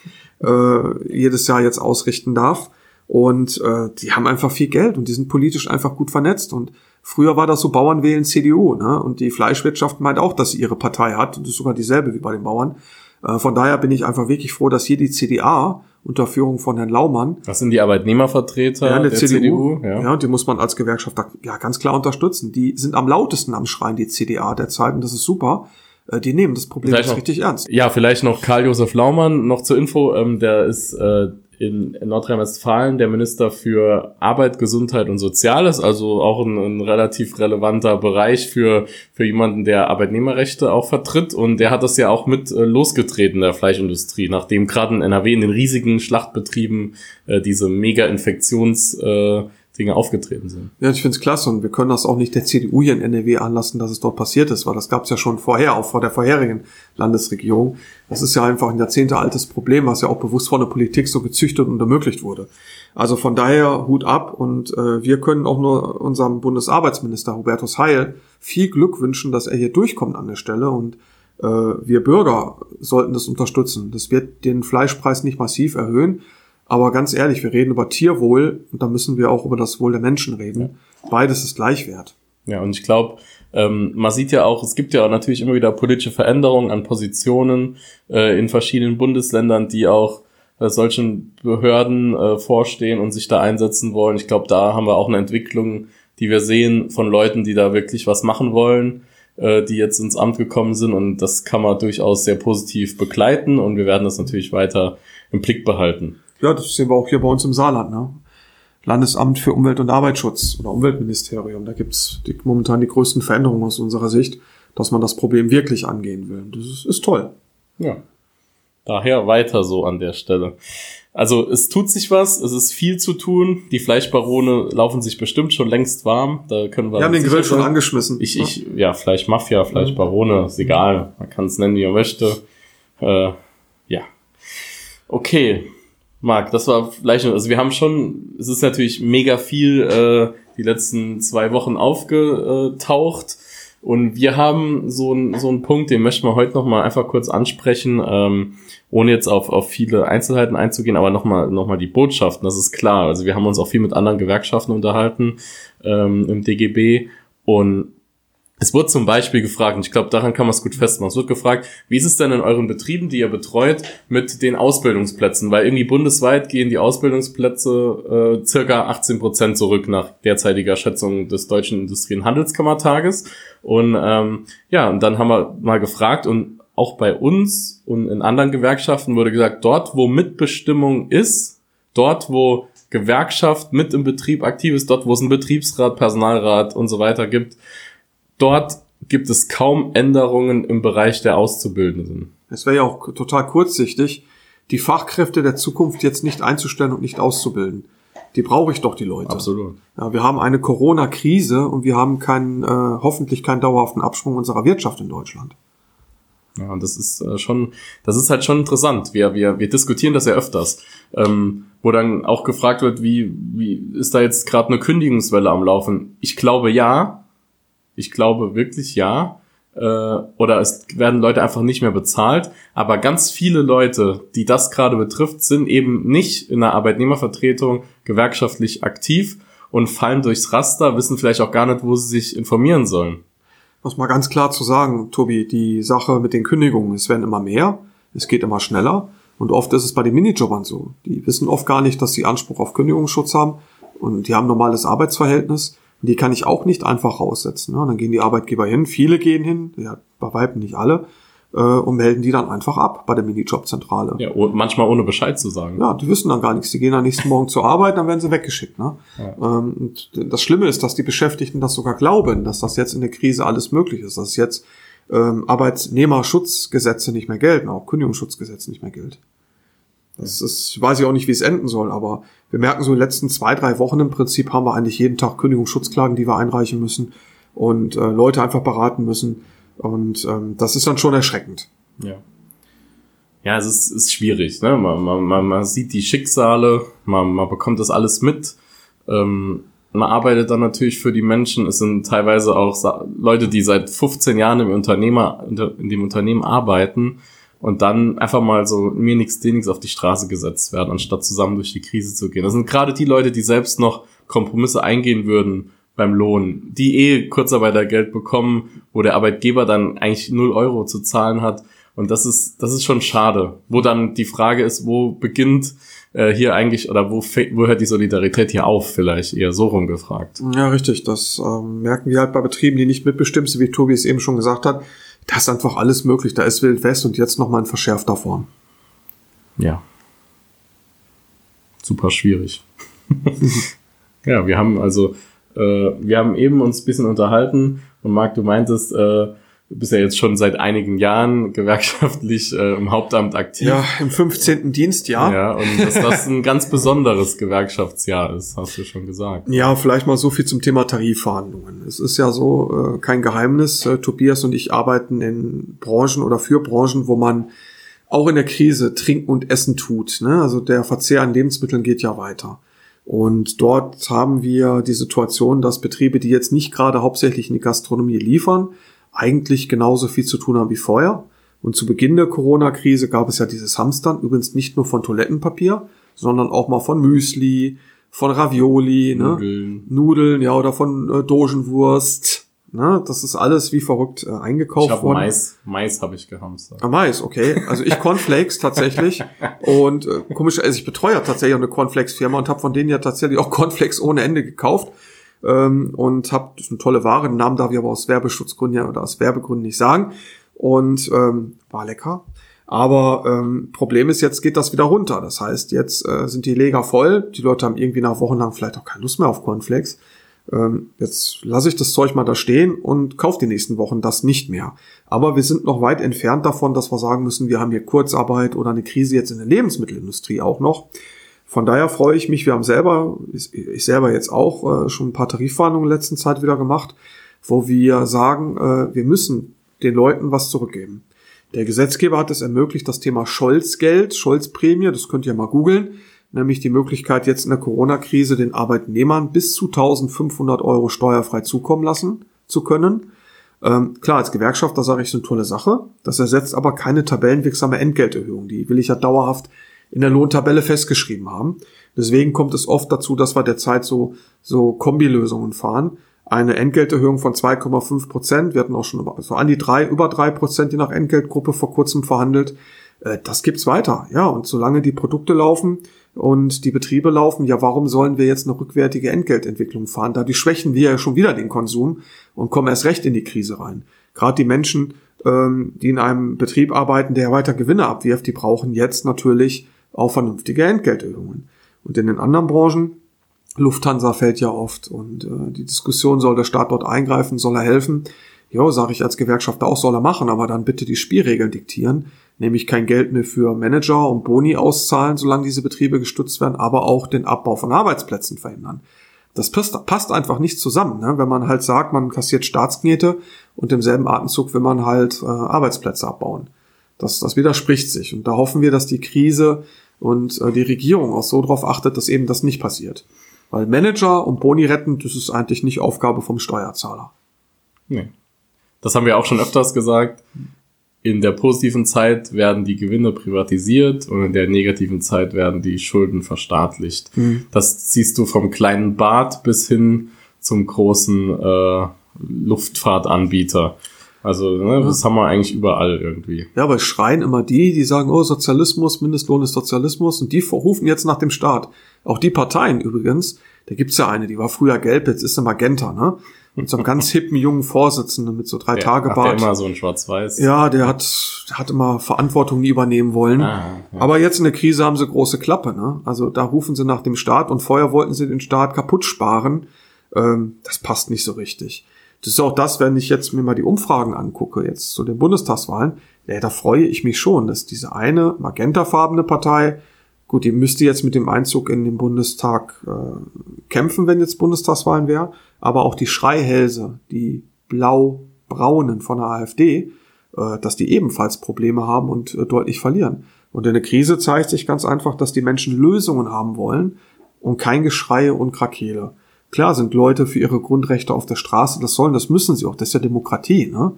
äh, jedes Jahr jetzt ausrichten darf. Und äh, die haben einfach viel Geld und die sind politisch einfach gut vernetzt. Und früher war das so Bauern wählen CDU, ne? Und die Fleischwirtschaft meint auch, dass sie ihre Partei hat. Und das ist sogar dieselbe wie bei den Bauern. Äh, von daher bin ich einfach wirklich froh, dass hier die CDA unter Führung von Herrn Laumann Das sind die Arbeitnehmervertreter ja, der, der, CDU, ja. ja. und die muss man als Gewerkschafter ja ganz klar unterstützen. Die sind am lautesten am Schreien, die CDA derzeit, und das ist super. Äh, Die nehmen das Problem Vielleicht jetzt noch- richtig ernst. Ja, vielleicht noch Karl-Josef Laumann, noch zur Info, ähm, der ist äh, in, in Nordrhein-Westfalen der Minister für Arbeit, Gesundheit und Soziales, also auch ein, ein relativ relevanter Bereich für, für jemanden, der Arbeitnehmerrechte auch vertritt. Und der hat das ja auch mit äh, losgetreten, der Fleischindustrie, nachdem gerade in NRW in den riesigen Schlachtbetrieben äh, diese Mega-Infektions- äh, Dinge aufgetreten sind. Ja, ich finde es klasse und wir können das auch nicht der CDU hier in NRW anlassen, dass es dort passiert ist, weil das gab es ja schon vorher, auch vor der vorherigen Landesregierung. Das ist ja einfach ein Jahrzehnte altes Problem, was ja auch bewusst von der Politik so gezüchtet und ermöglicht wurde. Also von daher Hut ab und äh, wir können auch nur unserem Bundesarbeitsminister Hubertus Heil viel Glück wünschen, dass er hier durchkommt an der Stelle und äh, wir Bürger sollten das unterstützen. Das wird den Fleischpreis nicht massiv erhöhen, aber ganz ehrlich, wir reden über Tierwohl und da müssen wir auch über das Wohl der Menschen reden. Beides ist gleich wert. Ja, und ich glaube, ähm, man sieht ja auch, es gibt ja auch natürlich immer wieder politische Veränderungen an Positionen äh, in verschiedenen Bundesländern, die auch äh, solchen Behörden äh, vorstehen und sich da einsetzen wollen. Ich glaube, da haben wir auch eine Entwicklung, die wir sehen von Leuten, die da wirklich was machen wollen, äh, die jetzt ins Amt gekommen sind. Und das kann man durchaus sehr positiv begleiten und wir werden das natürlich weiter im Blick behalten. Ja, das sehen wir auch hier bei uns im Saarland. Ne? Landesamt für Umwelt und Arbeitsschutz oder Umweltministerium. Da gibt's die, momentan die größten Veränderungen aus unserer Sicht, dass man das Problem wirklich angehen will. Das ist, ist toll. Ja. Daher weiter so an der Stelle. Also es tut sich was, es ist viel zu tun. Die Fleischbarone laufen sich bestimmt schon längst warm. Da können wir. Wir haben den Grill schon angeschmissen. Ich, ich, ja, Fleischmafia, Fleischbarone, ist egal. Man kann es nennen, wie man möchte. Äh, ja. Okay. Marc, das war vielleicht, also wir haben schon, es ist natürlich mega viel äh, die letzten zwei Wochen aufgetaucht. Und wir haben so einen so einen Punkt, den möchten wir heute nochmal einfach kurz ansprechen, ähm, ohne jetzt auf, auf viele Einzelheiten einzugehen, aber nochmal noch mal die Botschaften, das ist klar. Also wir haben uns auch viel mit anderen Gewerkschaften unterhalten ähm, im DGB und es wurde zum Beispiel gefragt, und ich glaube, daran kann man es gut festmachen, es wird gefragt, wie ist es denn in euren Betrieben, die ihr betreut, mit den Ausbildungsplätzen? Weil irgendwie bundesweit gehen die Ausbildungsplätze äh, circa 18 Prozent zurück nach derzeitiger Schätzung des Deutschen Industrie- und Handelskammertages. Und ähm, ja, und dann haben wir mal gefragt und auch bei uns und in anderen Gewerkschaften wurde gesagt, dort, wo Mitbestimmung ist, dort, wo Gewerkschaft mit im Betrieb aktiv ist, dort, wo es einen Betriebsrat, Personalrat und so weiter gibt, dort gibt es kaum Änderungen im Bereich der Auszubildenden. Es wäre ja auch total kurzsichtig, die Fachkräfte der Zukunft jetzt nicht einzustellen und nicht auszubilden. Die brauche ich doch, die Leute. Absolut. Ja, wir haben eine Corona-Krise und wir haben keinen, äh, hoffentlich keinen dauerhaften Abschwung unserer Wirtschaft in Deutschland. Ja, und das ist äh, schon, das ist halt schon interessant. Wir, wir, wir diskutieren das ja öfters, ähm, wo dann auch gefragt wird, wie, wie ist da jetzt gerade eine Kündigungswelle am Laufen? Ich glaube ja, ich glaube wirklich ja. Äh, oder es werden Leute einfach nicht mehr bezahlt. Aber ganz viele Leute, die das gerade betrifft, sind eben nicht in der Arbeitnehmervertretung gewerkschaftlich aktiv und fallen durchs Raster, wissen vielleicht auch gar nicht, wo sie sich informieren sollen. Muss mal ganz klar zu sagen, Tobi, die Sache mit den Kündigungen, es werden immer mehr, es geht immer schneller. Und oft ist es bei den Minijobbern so. Die wissen oft gar nicht, dass sie Anspruch auf Kündigungsschutz haben und die haben normales Arbeitsverhältnis die kann ich auch nicht einfach raussetzen. Ne? Dann gehen die Arbeitgeber hin, viele gehen hin, ja, bei Weitem nicht alle, äh, und melden die dann einfach ab bei der Minijobzentrale. Ja, manchmal ohne Bescheid zu sagen. Ja, die wissen dann gar nichts. Die gehen am nächsten Morgen zur Arbeit, dann werden sie weggeschickt. Ne? Ja. Ähm, und das Schlimme ist, dass die Beschäftigten das sogar glauben, dass das jetzt in der Krise alles möglich ist, dass jetzt ähm, Arbeitnehmerschutzgesetze nicht mehr gelten, auch Kündigungsschutzgesetze nicht mehr gilt. Das ist, weiß ich auch nicht, wie es enden soll, aber wir merken so in den letzten zwei, drei Wochen im Prinzip haben wir eigentlich jeden Tag Kündigungsschutzklagen, die wir einreichen müssen und äh, Leute einfach beraten müssen. Und ähm, das ist dann schon erschreckend. Ja. Ja, es ist, ist schwierig. Ne? Man, man, man sieht die Schicksale, man, man bekommt das alles mit. Ähm, man arbeitet dann natürlich für die Menschen. Es sind teilweise auch Leute, die seit 15 Jahren im Unternehmer, in dem Unternehmen arbeiten und dann einfach mal so mir nichts, dir nichts auf die Straße gesetzt werden, anstatt zusammen durch die Krise zu gehen. Das sind gerade die Leute, die selbst noch Kompromisse eingehen würden beim Lohn, die eh Kurzarbeitergeld bekommen, wo der Arbeitgeber dann eigentlich null Euro zu zahlen hat. Und das ist, das ist schon schade. Wo dann die Frage ist, wo beginnt äh, hier eigentlich oder wo, wo hört die Solidarität hier auf, vielleicht eher so rumgefragt. Ja, richtig. Das ähm, merken wir halt bei Betrieben, die nicht mitbestimmt sind, wie Tobi es eben schon gesagt hat da ist einfach alles möglich. Da ist Wild West und jetzt nochmal in verschärfter Form. Ja. Super schwierig. ja, wir haben also, äh, wir haben eben uns ein bisschen unterhalten und Marc, du meintest, äh, Du bist ja jetzt schon seit einigen Jahren gewerkschaftlich äh, im Hauptamt aktiv. Ja, im 15. Dienstjahr. Ja, und dass das ein ganz besonderes Gewerkschaftsjahr ist, hast du schon gesagt. Ja, vielleicht mal so viel zum Thema Tarifverhandlungen. Es ist ja so, äh, kein Geheimnis, äh, Tobias und ich arbeiten in Branchen oder für Branchen, wo man auch in der Krise trinken und essen tut. Ne? Also der Verzehr an Lebensmitteln geht ja weiter. Und dort haben wir die Situation, dass Betriebe, die jetzt nicht gerade hauptsächlich in die Gastronomie liefern, eigentlich genauso viel zu tun haben wie vorher. Und zu Beginn der Corona-Krise gab es ja dieses Hamstern, übrigens nicht nur von Toilettenpapier, sondern auch mal von Müsli, von Ravioli, ne? Nudeln, ne? Nudeln ja, oder von äh, Dogenwurst. Ne? Das ist alles wie verrückt äh, eingekauft ich hab worden. Mais, Mais habe ich gehamstert. Ah, Mais, okay. Also ich Cornflakes tatsächlich. Und äh, komisch, also ich betreue ja tatsächlich auch eine Cornflakes-Firma und habe von denen ja tatsächlich auch Cornflakes ohne Ende gekauft ähm, und habe das ist eine tolle Ware. Den Namen darf ich aber aus Werbeschutzgründen ja, oder aus Werbegründen nicht sagen. Und ähm, war lecker. Aber ähm, Problem ist, jetzt geht das wieder runter. Das heißt, jetzt äh, sind die Leger voll. Die Leute haben irgendwie nach Wochen lang vielleicht auch keine Lust mehr auf Cornflakes. Ähm, jetzt lasse ich das Zeug mal da stehen und kaufe die nächsten Wochen das nicht mehr. Aber wir sind noch weit entfernt davon, dass wir sagen müssen, wir haben hier Kurzarbeit oder eine Krise jetzt in der Lebensmittelindustrie auch noch. Von daher freue ich mich, wir haben selber, ich selber jetzt auch äh, schon ein paar Tarifverhandlungen in der letzten Zeit wieder gemacht, wo wir sagen, äh, wir müssen den Leuten was zurückgeben. Der Gesetzgeber hat es ermöglicht, das Thema Scholz-Geld, Scholz-Prämie, das könnt ihr mal googeln, nämlich die Möglichkeit jetzt in der Corona-Krise den Arbeitnehmern bis zu 1500 Euro steuerfrei zukommen lassen zu können. Ähm, klar, als Gewerkschaft, da sage ich, ist eine tolle Sache. Das ersetzt aber keine tabellenwirksame Entgelterhöhung. Die will ich ja dauerhaft in der Lohntabelle festgeschrieben haben. Deswegen kommt es oft dazu, dass wir derzeit so, so Kombilösungen fahren. eine Entgelterhöhung von 2,5 Prozent. Wir hatten auch schon so an die drei, über drei Prozent je nach Entgeltgruppe vor kurzem verhandelt. Äh, das gibt's weiter. Ja, und solange die Produkte laufen und die Betriebe laufen, ja, warum sollen wir jetzt eine rückwärtige Entgeltentwicklung fahren? Da die schwächen wir ja schon wieder den Konsum und kommen erst recht in die Krise rein. Gerade die Menschen, ähm, die in einem Betrieb arbeiten, der weiter Gewinne abwirft, die brauchen jetzt natürlich auch vernünftige Entgelterhöhungen. Und in den anderen Branchen, Lufthansa fällt ja oft und äh, die Diskussion, soll der Staat dort eingreifen, soll er helfen? Ja, sage ich als Gewerkschafter auch, soll er machen, aber dann bitte die Spielregeln diktieren, nämlich kein Geld mehr für Manager und Boni auszahlen, solange diese Betriebe gestützt werden, aber auch den Abbau von Arbeitsplätzen verhindern. Das passt, passt einfach nicht zusammen, ne? wenn man halt sagt, man kassiert Staatsknete und im selben Atemzug will man halt äh, Arbeitsplätze abbauen. Das, das widerspricht sich und da hoffen wir, dass die Krise und äh, die Regierung auch so darauf achtet, dass eben das nicht passiert. Weil Manager und Boni retten, das ist eigentlich nicht Aufgabe vom Steuerzahler. Nee. Das haben wir auch schon öfters gesagt. In der positiven Zeit werden die Gewinne privatisiert und in der negativen Zeit werden die Schulden verstaatlicht. Mhm. Das siehst du vom kleinen Bad bis hin zum großen äh, Luftfahrtanbieter. Also ne, das haben wir eigentlich überall irgendwie. Ja, aber es schreien immer die, die sagen, oh, Sozialismus, Mindestlohn ist Sozialismus und die rufen jetzt nach dem Staat. Auch die Parteien übrigens, da gibt's ja eine, die war früher gelb, jetzt ist sie Magenta, ne? Und so einem ganz hippen jungen Vorsitzenden mit so drei Tage Bart. Der immer so ein Schwarz-Weiß. Ja, der hat, der hat immer Verantwortung nie übernehmen wollen. Ah, ja. Aber jetzt in der Krise haben sie große Klappe, ne? Also da rufen sie nach dem Staat und vorher wollten sie den Staat kaputt sparen. Ähm, das passt nicht so richtig. Das ist auch das, wenn ich jetzt mir mal die Umfragen angucke, jetzt zu den Bundestagswahlen, ja, da freue ich mich schon, dass diese eine magentafarbene Partei, gut, die müsste jetzt mit dem Einzug in den Bundestag äh, kämpfen, wenn jetzt Bundestagswahlen wäre, aber auch die Schreihälse, die blau-braunen von der AfD, äh, dass die ebenfalls Probleme haben und äh, deutlich verlieren. Und in der Krise zeigt sich ganz einfach, dass die Menschen Lösungen haben wollen und kein Geschrei und Krakele. Klar sind Leute für ihre Grundrechte auf der Straße, das sollen, das müssen sie auch, das ist ja Demokratie, ne?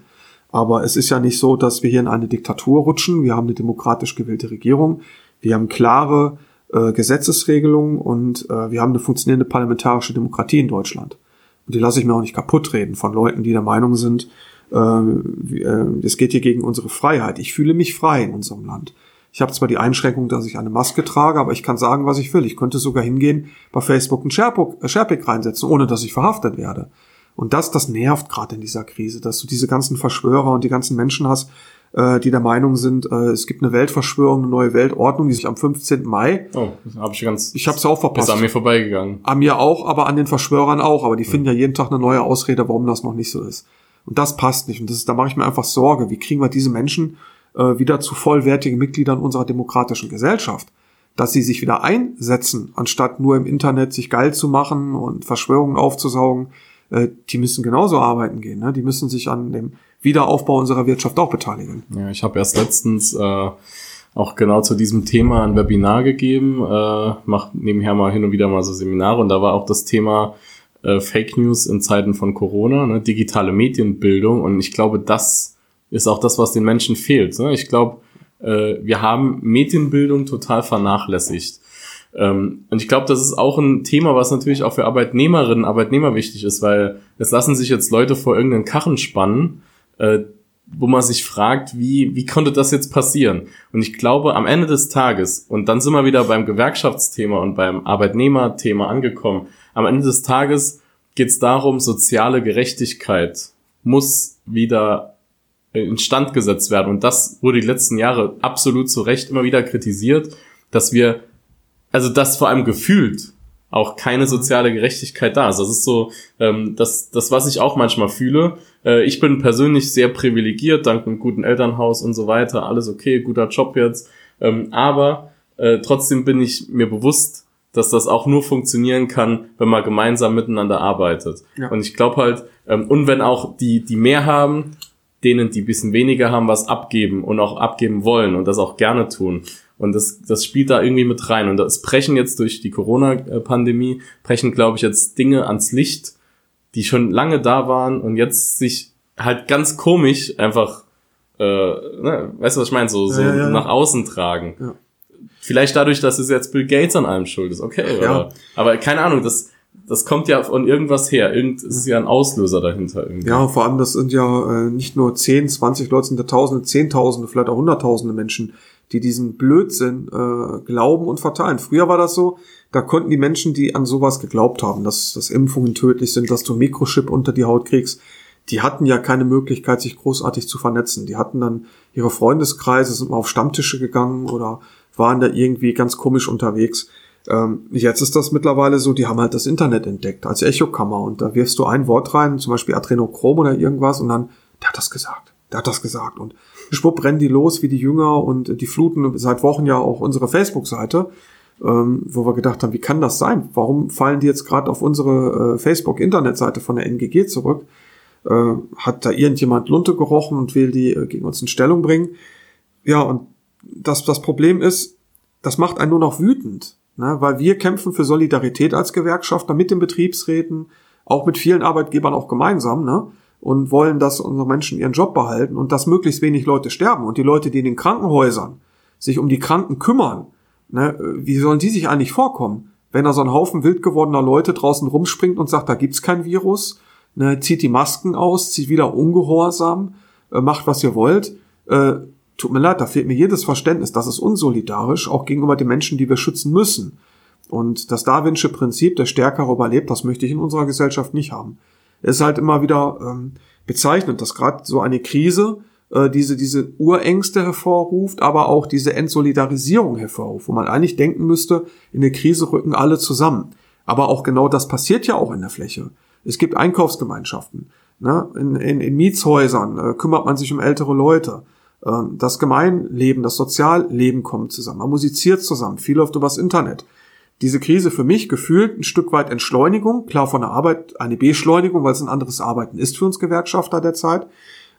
Aber es ist ja nicht so, dass wir hier in eine Diktatur rutschen. Wir haben eine demokratisch gewählte Regierung. Wir haben klare äh, Gesetzesregelungen und äh, wir haben eine funktionierende parlamentarische Demokratie in Deutschland. Und die lasse ich mir auch nicht kaputt reden von Leuten, die der Meinung sind, äh, äh, es geht hier gegen unsere Freiheit. Ich fühle mich frei in unserem Land. Ich habe zwar die Einschränkung, dass ich eine Maske trage, aber ich kann sagen, was ich will. Ich könnte sogar hingehen, bei Facebook ein Sharepick äh, reinsetzen, ohne dass ich verhaftet werde. Und das, das nervt gerade in dieser Krise, dass du diese ganzen Verschwörer und die ganzen Menschen hast, äh, die der Meinung sind, äh, es gibt eine Weltverschwörung, eine neue Weltordnung, die sich am 15. Mai. Oh, habe ich ganz. Ich habe es auch verpasst. Ist an mir vorbeigegangen. An mir auch, aber an den Verschwörern auch. Aber die finden ja jeden Tag eine neue Ausrede, warum das noch nicht so ist. Und das passt nicht. Und das ist, da mache ich mir einfach Sorge. Wie kriegen wir diese Menschen äh, wieder zu vollwertigen Mitgliedern unserer demokratischen Gesellschaft. Dass sie sich wieder einsetzen, anstatt nur im Internet sich geil zu machen und Verschwörungen aufzusaugen, äh, die müssen genauso arbeiten gehen. Ne? Die müssen sich an dem Wiederaufbau unserer Wirtschaft auch beteiligen. Ja, ich habe erst letztens äh, auch genau zu diesem Thema ein Webinar gegeben, äh, mache nebenher mal hin und wieder mal so Seminare und da war auch das Thema äh, Fake News in Zeiten von Corona, ne, digitale Medienbildung und ich glaube, das ist auch das, was den Menschen fehlt. Ne? Ich glaube, äh, wir haben Medienbildung total vernachlässigt. Ähm, und ich glaube, das ist auch ein Thema, was natürlich auch für Arbeitnehmerinnen, Arbeitnehmer wichtig ist, weil es lassen sich jetzt Leute vor irgendeinen Karren spannen, äh, wo man sich fragt, wie, wie konnte das jetzt passieren? Und ich glaube, am Ende des Tages, und dann sind wir wieder beim Gewerkschaftsthema und beim Arbeitnehmerthema angekommen, am Ende des Tages geht es darum, soziale Gerechtigkeit muss wieder instand gesetzt werden. Und das wurde die letzten Jahre absolut zu Recht immer wieder kritisiert, dass wir, also das vor allem gefühlt auch keine soziale Gerechtigkeit da ist. Das ist so ähm, das, das, was ich auch manchmal fühle. Äh, ich bin persönlich sehr privilegiert, dank einem guten Elternhaus und so weiter. Alles okay, guter Job jetzt. Ähm, aber äh, trotzdem bin ich mir bewusst, dass das auch nur funktionieren kann, wenn man gemeinsam miteinander arbeitet. Ja. Und ich glaube halt, ähm, und wenn auch die, die mehr haben, denen, die bisschen weniger haben, was abgeben und auch abgeben wollen und das auch gerne tun. Und das, das spielt da irgendwie mit rein. Und das brechen jetzt durch die Corona-Pandemie, brechen, glaube ich, jetzt Dinge ans Licht, die schon lange da waren und jetzt sich halt ganz komisch einfach, äh, ne, weißt du, was ich meine, so, so ja, ja. nach außen tragen. Ja. Vielleicht dadurch, dass es jetzt Bill Gates an allem schuld ist, okay. Oder, aber keine Ahnung, das, das kommt ja von irgendwas her. Irgend, es ist ja ein Auslöser dahinter irgendwie. Ja, vor allem, das sind ja äh, nicht nur 10, 20 Leute, sind ja Tausende, Zehntausende, vielleicht auch Hunderttausende Menschen, die diesen Blödsinn äh, glauben und verteilen. Früher war das so, da konnten die Menschen, die an sowas geglaubt haben, dass, dass Impfungen tödlich sind, dass du Mikrochip unter die Haut kriegst, die hatten ja keine Möglichkeit, sich großartig zu vernetzen. Die hatten dann ihre Freundeskreise, sind mal auf Stammtische gegangen oder waren da irgendwie ganz komisch unterwegs. Ähm, jetzt ist das mittlerweile so, die haben halt das Internet entdeckt als Echokammer und da wirfst du ein Wort rein, zum Beispiel Adrenochrom oder irgendwas und dann, der hat das gesagt, der hat das gesagt und schwupp rennen die los wie die Jünger und die fluten seit Wochen ja auch unsere Facebook-Seite, ähm, wo wir gedacht haben, wie kann das sein? Warum fallen die jetzt gerade auf unsere äh, Facebook-Internetseite von der NGG zurück? Äh, hat da irgendjemand Lunte gerochen und will die äh, gegen uns in Stellung bringen? Ja, und das, das Problem ist, das macht einen nur noch wütend, ne? weil wir kämpfen für Solidarität als Gewerkschaft, mit den Betriebsräten, auch mit vielen Arbeitgebern auch gemeinsam, ne? und wollen, dass unsere Menschen ihren Job behalten und dass möglichst wenig Leute sterben. Und die Leute, die in den Krankenhäusern sich um die Kranken kümmern, ne, wie sollen die sich eigentlich vorkommen? Wenn da so ein Haufen wild gewordener Leute draußen rumspringt und sagt, da gibt's kein Virus, ne, zieht die Masken aus, zieht wieder ungehorsam, äh, macht, was ihr wollt. Äh, tut mir leid, da fehlt mir jedes Verständnis. Das ist unsolidarisch, auch gegenüber den Menschen, die wir schützen müssen. Und das Darwinsche Prinzip, der Stärkere überlebt, das möchte ich in unserer Gesellschaft nicht haben ist halt immer wieder ähm, bezeichnend, dass gerade so eine Krise äh, diese, diese Urängste hervorruft, aber auch diese Entsolidarisierung hervorruft, wo man eigentlich denken müsste, in der Krise rücken alle zusammen. Aber auch genau das passiert ja auch in der Fläche. Es gibt Einkaufsgemeinschaften. Ne? In, in, in Mietshäusern äh, kümmert man sich um ältere Leute. Ähm, das Gemeinleben, das Sozialleben kommt zusammen. Man musiziert zusammen. Viel läuft übers Internet diese Krise für mich gefühlt ein Stück weit Entschleunigung, klar von der Arbeit eine Beschleunigung, weil es ein anderes Arbeiten ist für uns Gewerkschafter derzeit.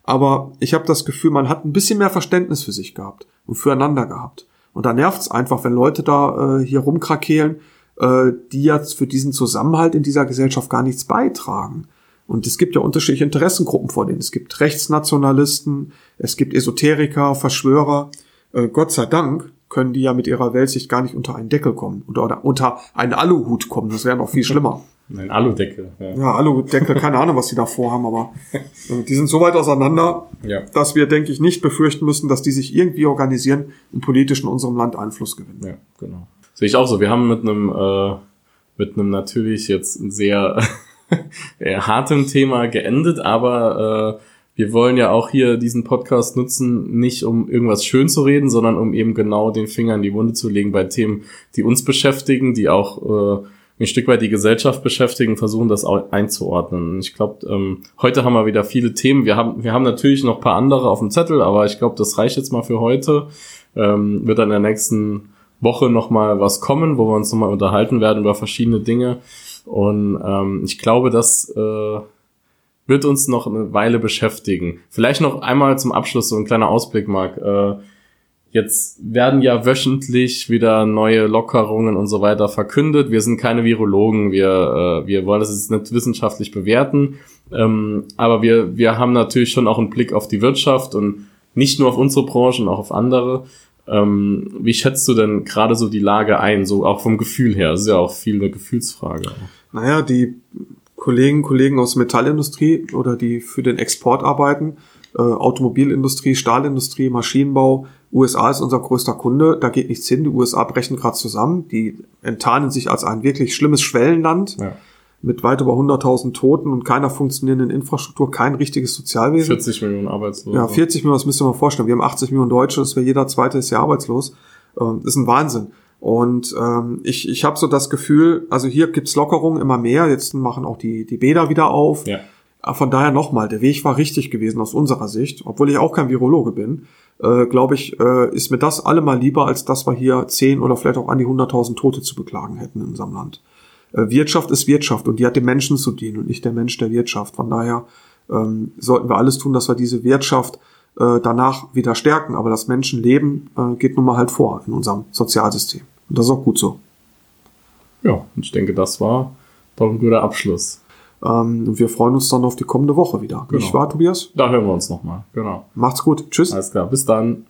Aber ich habe das Gefühl, man hat ein bisschen mehr Verständnis für sich gehabt und füreinander gehabt. Und da nervt es einfach, wenn Leute da äh, hier rumkrakehlen, äh, die jetzt für diesen Zusammenhalt in dieser Gesellschaft gar nichts beitragen. Und es gibt ja unterschiedliche Interessengruppen vor denen. Es gibt Rechtsnationalisten, es gibt Esoteriker, Verschwörer. Äh, Gott sei Dank können die ja mit ihrer Weltsicht gar nicht unter einen Deckel kommen oder, unter einen Aluhut kommen. Das wäre noch viel schlimmer. Ein Aludeckel. Ja, ja Aludeckel, keine Ahnung, was die da vorhaben, aber äh, die sind so weit auseinander, ja. dass wir, denke ich, nicht befürchten müssen, dass die sich irgendwie organisieren und politisch in unserem Land Einfluss gewinnen. Ja, genau. Sehe ich auch so. Wir haben mit einem, äh, mit einem natürlich jetzt sehr hartem Thema geendet, aber äh, wir wollen ja auch hier diesen Podcast nutzen, nicht um irgendwas schön zu reden, sondern um eben genau den Finger in die Wunde zu legen bei Themen, die uns beschäftigen, die auch äh, ein Stück weit die Gesellschaft beschäftigen, versuchen das auch einzuordnen. Ich glaube, ähm, heute haben wir wieder viele Themen. Wir haben, wir haben natürlich noch paar andere auf dem Zettel, aber ich glaube, das reicht jetzt mal für heute. Ähm, wird dann in der nächsten Woche nochmal was kommen, wo wir uns nochmal unterhalten werden über verschiedene Dinge. Und ähm, ich glaube, dass äh, wird uns noch eine Weile beschäftigen. Vielleicht noch einmal zum Abschluss so ein kleiner Ausblick, Marc. Äh, jetzt werden ja wöchentlich wieder neue Lockerungen und so weiter verkündet. Wir sind keine Virologen, wir, äh, wir wollen das jetzt nicht wissenschaftlich bewerten, ähm, aber wir, wir haben natürlich schon auch einen Blick auf die Wirtschaft und nicht nur auf unsere Branche und auch auf andere. Ähm, wie schätzt du denn gerade so die Lage ein, so auch vom Gefühl her? Das ist ja auch viel eine Gefühlsfrage. Naja, die Kollegen, Kollegen aus Metallindustrie oder die für den Export arbeiten, äh, Automobilindustrie, Stahlindustrie, Maschinenbau. USA ist unser größter Kunde, da geht nichts hin. Die USA brechen gerade zusammen. Die enttarnen sich als ein wirklich schlimmes Schwellenland. Ja. Mit weit über 100.000 Toten und keiner funktionierenden Infrastruktur, kein richtiges Sozialwesen. 40 Millionen Arbeitslose. Ja, 40 Millionen, das müsst ihr mal vorstellen. Wir haben 80 Millionen Deutsche, das wäre jeder zweite ist ja arbeitslos. Ähm, das ist ein Wahnsinn. Und ähm, ich, ich habe so das Gefühl, also hier gibt's Lockerungen immer mehr. Jetzt machen auch die, die Bäder wieder auf. Ja. Von daher nochmal, der Weg war richtig gewesen aus unserer Sicht, obwohl ich auch kein Virologe bin. Äh, Glaube ich, äh, ist mir das allemal lieber, als dass wir hier 10 oder vielleicht auch an die 100.000 Tote zu beklagen hätten in unserem Land. Äh, Wirtschaft ist Wirtschaft und die hat dem Menschen zu dienen und nicht der Mensch der Wirtschaft. Von daher ähm, sollten wir alles tun, dass wir diese Wirtschaft äh, danach wieder stärken. Aber das Menschenleben äh, geht nun mal halt vor in unserem Sozialsystem. Und das ist auch gut so. Ja, und ich denke, das war doch ein guter Abschluss. Ähm, und wir freuen uns dann auf die kommende Woche wieder. Genau. Nicht wahr, Tobias? Da hören wir uns nochmal. Genau. Macht's gut. Tschüss. Alles klar. Bis dann.